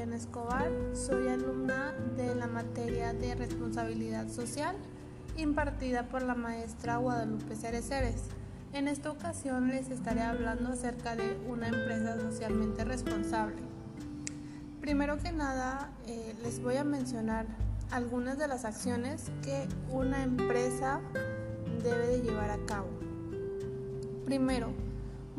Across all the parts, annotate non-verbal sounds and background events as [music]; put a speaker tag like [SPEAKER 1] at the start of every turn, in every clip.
[SPEAKER 1] Escobar, soy alumna de la materia de responsabilidad social impartida por la maestra Guadalupe Cereceres. En esta ocasión les estaré hablando acerca de una empresa socialmente responsable. Primero que nada, eh, les voy a mencionar algunas de las acciones que una empresa debe de llevar a cabo. Primero,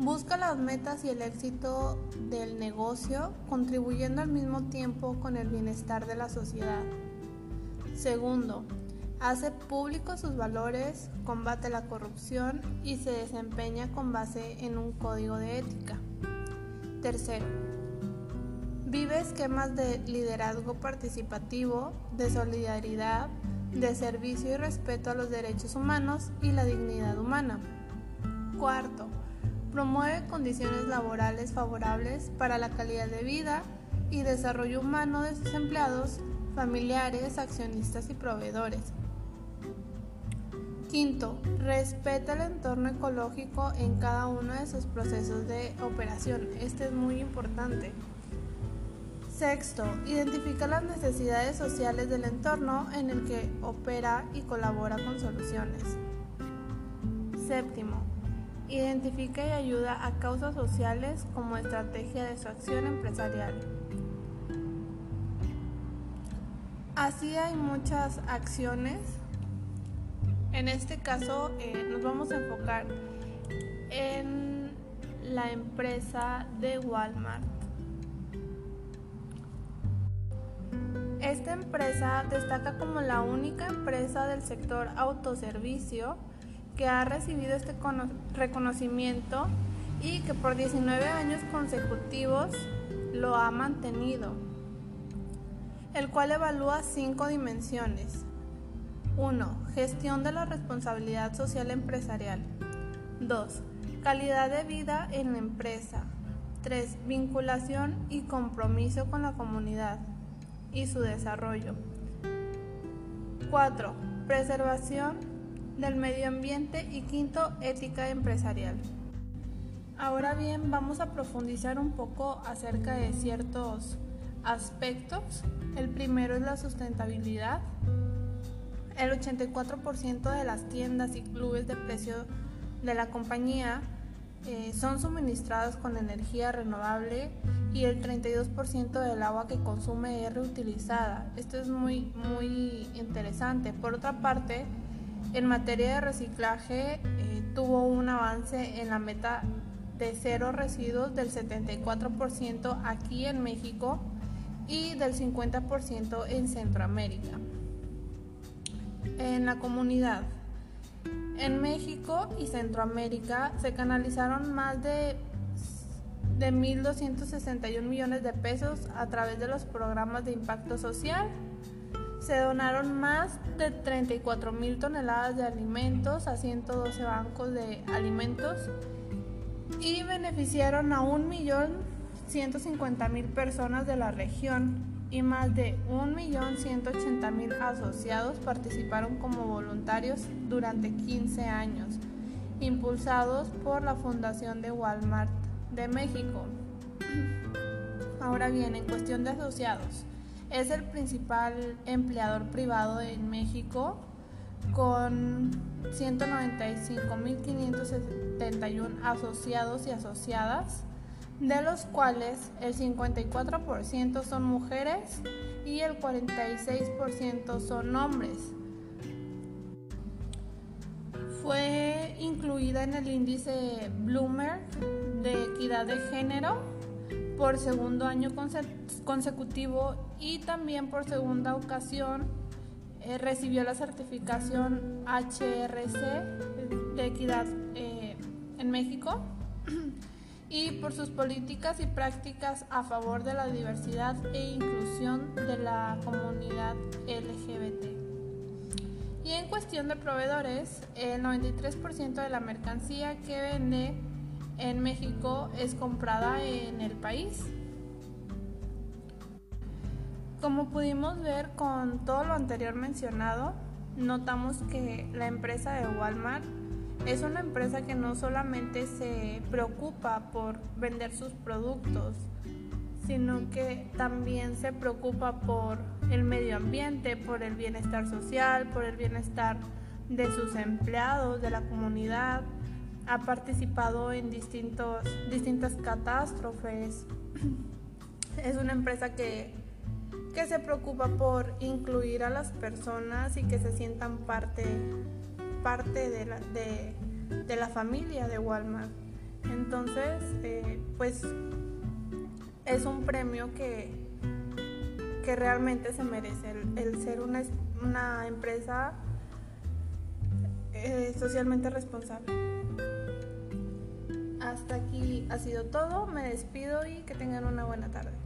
[SPEAKER 1] busca las metas y el éxito del negocio, contribuyendo al mismo tiempo con el bienestar de la sociedad. Segundo, hace públicos sus valores, combate la corrupción y se desempeña con base en un código de ética. Tercero, vive esquemas de liderazgo participativo, de solidaridad, de servicio y respeto a los derechos humanos y la dignidad humana. Cuarto, promueve condiciones laborales favorables para la calidad de vida y desarrollo humano de sus empleados, familiares, accionistas y proveedores. Quinto, respeta el entorno ecológico en cada uno de sus procesos de operación. Este es muy importante. Sexto, identifica las necesidades sociales del entorno en el que opera y colabora con soluciones. Séptimo, identifica y ayuda a causas sociales como estrategia de su acción empresarial. Así hay muchas acciones en este caso eh, nos vamos a enfocar en la empresa de Walmart. Esta empresa destaca como la única empresa del sector autoservicio que ha recibido este reconocimiento y que por 19 años consecutivos lo ha mantenido, el cual evalúa cinco dimensiones 1. Gestión de la responsabilidad social empresarial. 2. Calidad de vida en la empresa. 3. Vinculación y compromiso con la comunidad y su desarrollo. 4. Preservación del medio ambiente y quinto, ética empresarial. Ahora bien, vamos a profundizar un poco acerca de ciertos aspectos. El primero es la sustentabilidad, el 84% de las tiendas y clubes de precio de la compañía eh, son suministrados con energía renovable y el 32% del agua que consume es reutilizada. Esto es muy, muy interesante. Por otra parte, en materia de reciclaje eh, tuvo un avance en la meta de cero residuos del 74% aquí en México y del 50% en Centroamérica en la comunidad. En México y Centroamérica se canalizaron más de, de 1.261 millones de pesos a través de los programas de impacto social. Se donaron más de 34 mil toneladas de alimentos a 112 bancos de alimentos y beneficiaron a 1.150.000 personas de la región y más de 1.180.000 asociados participaron como voluntarios durante 15 años, impulsados por la Fundación de Walmart de México. Ahora bien, en cuestión de asociados, es el principal empleador privado en México con 195.571 asociados y asociadas de los cuales el 54% son mujeres y el 46% son hombres. Fue incluida en el índice Bloomer de equidad de género por segundo año consecutivo y también por segunda ocasión eh, recibió la certificación HRC de equidad eh, en México [clears throat] y por sus políticas y prácticas a favor de la diversidad e inclusión de la comunidad LGBT. Y en cuestión de proveedores, el 93% de la mercancía que vende en México es comprada en el país. Como pudimos ver con todo lo anterior mencionado, notamos que la empresa de Walmart es una empresa que no solamente se preocupa por vender sus productos, sino que también se preocupa por el medio ambiente, por el bienestar social, por el bienestar de sus empleados, de la comunidad. Ha participado en distintos, distintas catástrofes. [clears throat] Es una empresa que, que se preocupa por incluir a las personas y que se sientan parte, parte de, la, de, la familia de Walmart. Entonces, eh, pues es un premio que, que realmente se merece, el, ser una, una empresa eh, socialmente responsable. Hasta aquí ha sido todo, me despido y que tengan una buena tarde.